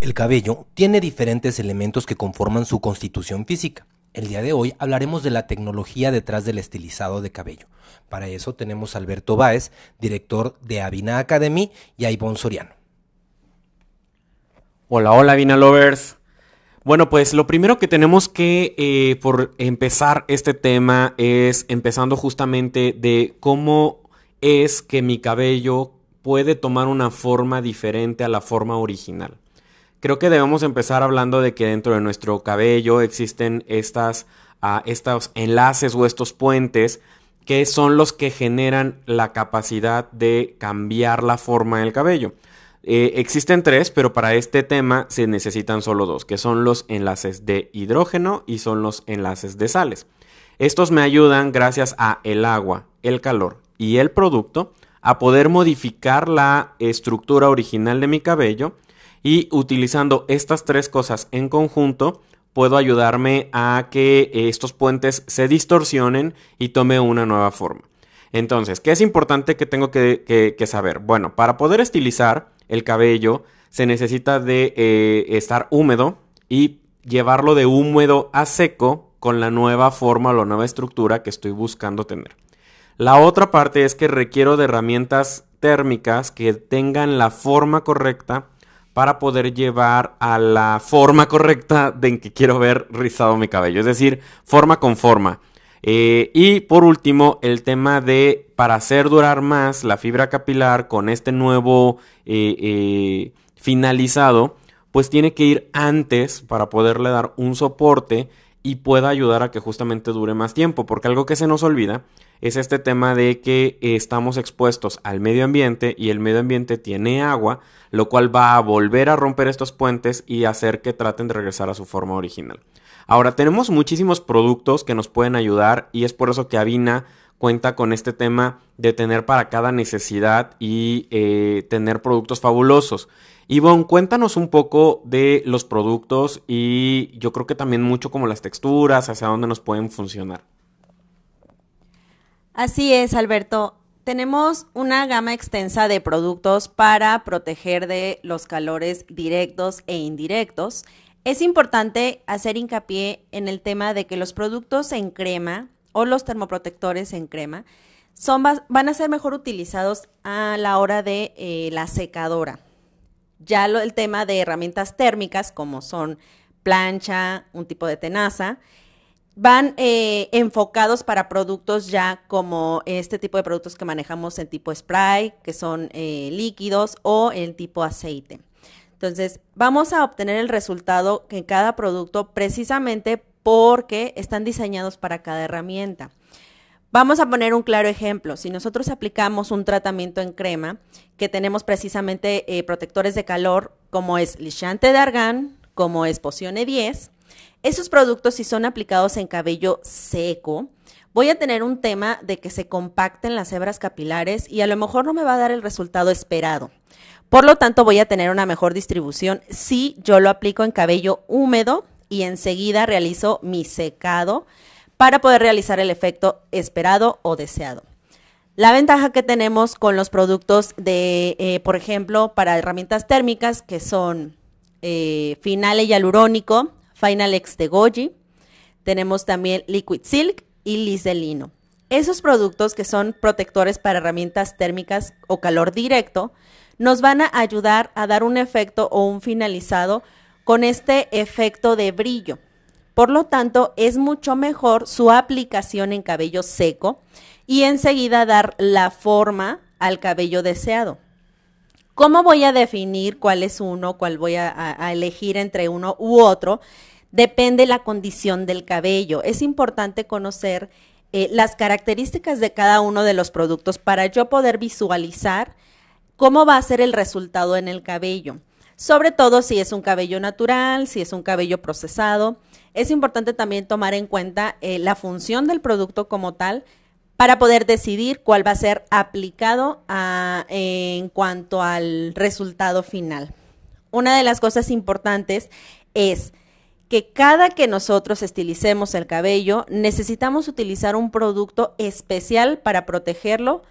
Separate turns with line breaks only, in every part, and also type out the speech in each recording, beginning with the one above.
El cabello tiene diferentes elementos que conforman su constitución física. El día de hoy hablaremos de la tecnología detrás del estilizado de cabello. Para eso tenemos a Alberto Báez, director de Avina Academy, y a Ivonne Soriano.
Hola, hola Avina Lovers. Bueno, pues lo primero que tenemos que eh, por empezar este tema es empezando justamente de cómo es que mi cabello puede tomar una forma diferente a la forma original. Creo que debemos empezar hablando de que dentro de nuestro cabello existen estas, uh, estos enlaces o estos puentes que son los que generan la capacidad de cambiar la forma del cabello. Eh, existen tres, pero para este tema se necesitan solo dos, que son los enlaces de hidrógeno y son los enlaces de sales. Estos me ayudan gracias a el agua, el calor y el producto a poder modificar la estructura original de mi cabello y utilizando estas tres cosas en conjunto, puedo ayudarme a que estos puentes se distorsionen y tome una nueva forma. Entonces, ¿qué es importante que tengo que, saber? Bueno, para poder estilizar el cabello se necesita de eh, estar húmedo y llevarlo de húmedo a seco con la nueva forma o la nueva estructura que estoy buscando tener. La otra parte es que requiero de herramientas térmicas que tengan la forma correcta para poder llevar a la forma correcta de en que quiero ver rizado mi cabello, es decir, forma con forma. Eh, y por último, el tema de para hacer durar más la fibra capilar con este nuevo eh, eh, finalizado, pues tiene que ir antes para poderle dar un soporte y pueda ayudar a que justamente dure más tiempo, porque algo que se nos olvida es este tema de que estamos expuestos al medio ambiente y el medio ambiente tiene agua, lo cual va a volver a romper estos puentes y hacer que traten de regresar a su forma original. Ahora, tenemos muchísimos productos que nos pueden ayudar y es por eso que Avina cuenta con este tema de tener para cada necesidad y eh, tener productos fabulosos. Ivonne, cuéntanos un poco de los productos y yo creo que también mucho como las texturas, hacia dónde nos pueden funcionar.
Así es, Alberto. Tenemos una gama extensa de productos para proteger de los calores directos e indirectos. Es importante hacer hincapié en el tema de que los productos en crema o los termoprotectores en crema son, van a ser mejor utilizados a la hora de eh, la secadora. Ya el tema de herramientas térmicas como son plancha, un tipo de tenaza, van eh, enfocados para productos ya como este tipo de productos que manejamos en tipo spray, que son eh, líquidos o en tipo aceite. Entonces, vamos a obtener el resultado en cada producto precisamente porque están diseñados para cada herramienta. Vamos a poner un claro ejemplo. Si nosotros aplicamos un tratamiento en crema, que tenemos precisamente eh, protectores de calor, como es Lichante de Argan, como es Poción 10, esos productos, si son aplicados en cabello seco, voy a tener un tema de que se compacten las hebras capilares y a lo mejor no me va a dar el resultado esperado. Por lo tanto, voy a tener una mejor distribución si yo lo aplico en cabello húmedo y enseguida realizo mi secado para poder realizar el efecto esperado o deseado. La ventaja que tenemos con los productos de, eh, por ejemplo, para herramientas térmicas que son eh, Finale Hialurónico, Final X de Goji. Tenemos también Liquid Silk y Liselino. Esos productos que son protectores para herramientas térmicas o calor directo nos van a ayudar a dar un efecto o un finalizado con este efecto de brillo. Por lo tanto, es mucho mejor su aplicación en cabello seco y enseguida dar la forma al cabello deseado. ¿Cómo voy a definir cuál es uno, cuál voy a, elegir entre uno u otro? Depende la condición del cabello. Es importante conocer eh, las características de cada uno de los productos para yo poder visualizar cómo va a ser el resultado en el cabello. Sobre todo si es un cabello natural, si es un cabello procesado. Es importante también tomar en cuenta eh, la función del producto como tal, para poder decidir cuál va a ser aplicado en cuanto al resultado final. Una de las cosas importantes es que cada que nosotros estilicemos el cabello, necesitamos utilizar un producto especial para protegerlo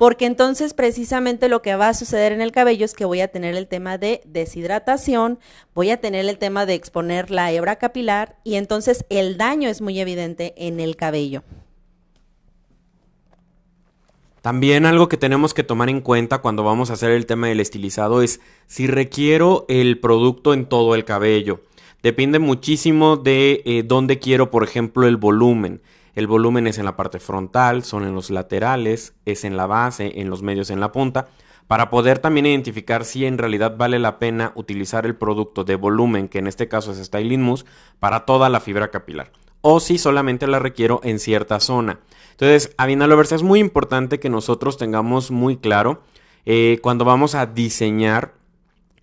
porque entonces precisamente lo que va a suceder en el cabello es que voy a tener el tema de deshidratación, voy a tener el tema de exponer la hebra capilar y entonces el daño es muy evidente en el cabello.
También algo que tenemos que tomar en cuenta cuando vamos a hacer el tema del estilizado es si requiero el producto en todo el cabello. Depende muchísimo de eh, dónde quiero, por ejemplo, el volumen. El volumen es en la parte frontal, son en los laterales, es en la base, en los medios, en la punta, para poder también identificar si en realidad vale la pena utilizar el producto de volumen, que en este caso es Styling Mousse, para toda la fibra capilar, o si solamente la requiero en cierta zona. Entonces, a Lovers, es muy importante que nosotros tengamos muy claro eh, cuando vamos a diseñar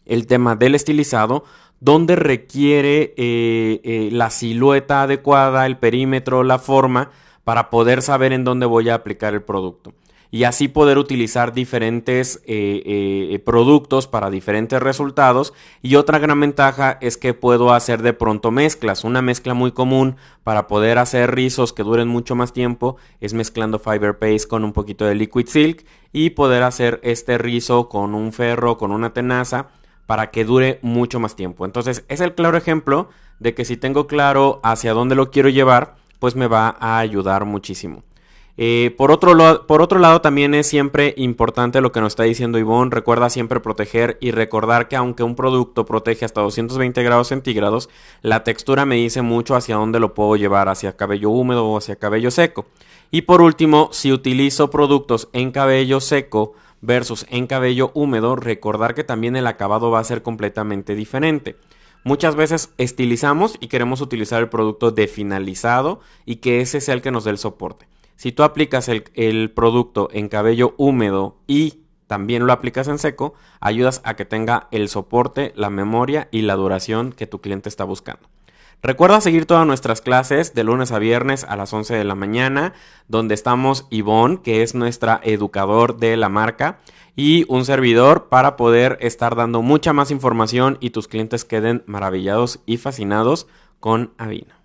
el tema del estilizado, donde requiere eh, eh, la silueta adecuada, el perímetro, la forma, para poder saber en dónde voy a aplicar el producto. Y así poder utilizar diferentes eh, productos para diferentes resultados. Y otra gran ventaja es que puedo hacer de pronto mezclas. Una mezcla muy común para poder hacer rizos que duren mucho más tiempo es mezclando Fiber Paste con un poquito de Liquid Silk y poder hacer este rizo con un ferro, con una tenaza para que dure mucho más tiempo. Entonces es el claro ejemplo de que si tengo claro hacia dónde lo quiero llevar, pues me va a ayudar muchísimo. Eh, por, otro por otro lado, también es siempre importante lo que nos está diciendo Ivonne. Recuerda siempre proteger y recordar que aunque un producto protege hasta 220 grados centígrados, la textura me dice mucho hacia dónde lo puedo llevar, hacia cabello húmedo o hacia cabello seco. Y por último, si utilizo productos en cabello seco, versus en cabello húmedo, recordar que también el acabado va a ser completamente diferente. Muchas veces estilizamos y queremos utilizar el producto de finalizado y que ese sea el que nos dé el soporte. Si tú aplicas el, el producto en cabello húmedo y también lo aplicas en seco, ayudas a que tenga el soporte, la memoria y la duración que tu cliente está buscando. Recuerda seguir todas nuestras clases de lunes a viernes a las 11 de la mañana, donde estamos Ivonne, que es nuestra educador de la marca, y un servidor para poder estar dando mucha más información y tus clientes queden maravillados y fascinados con Avina.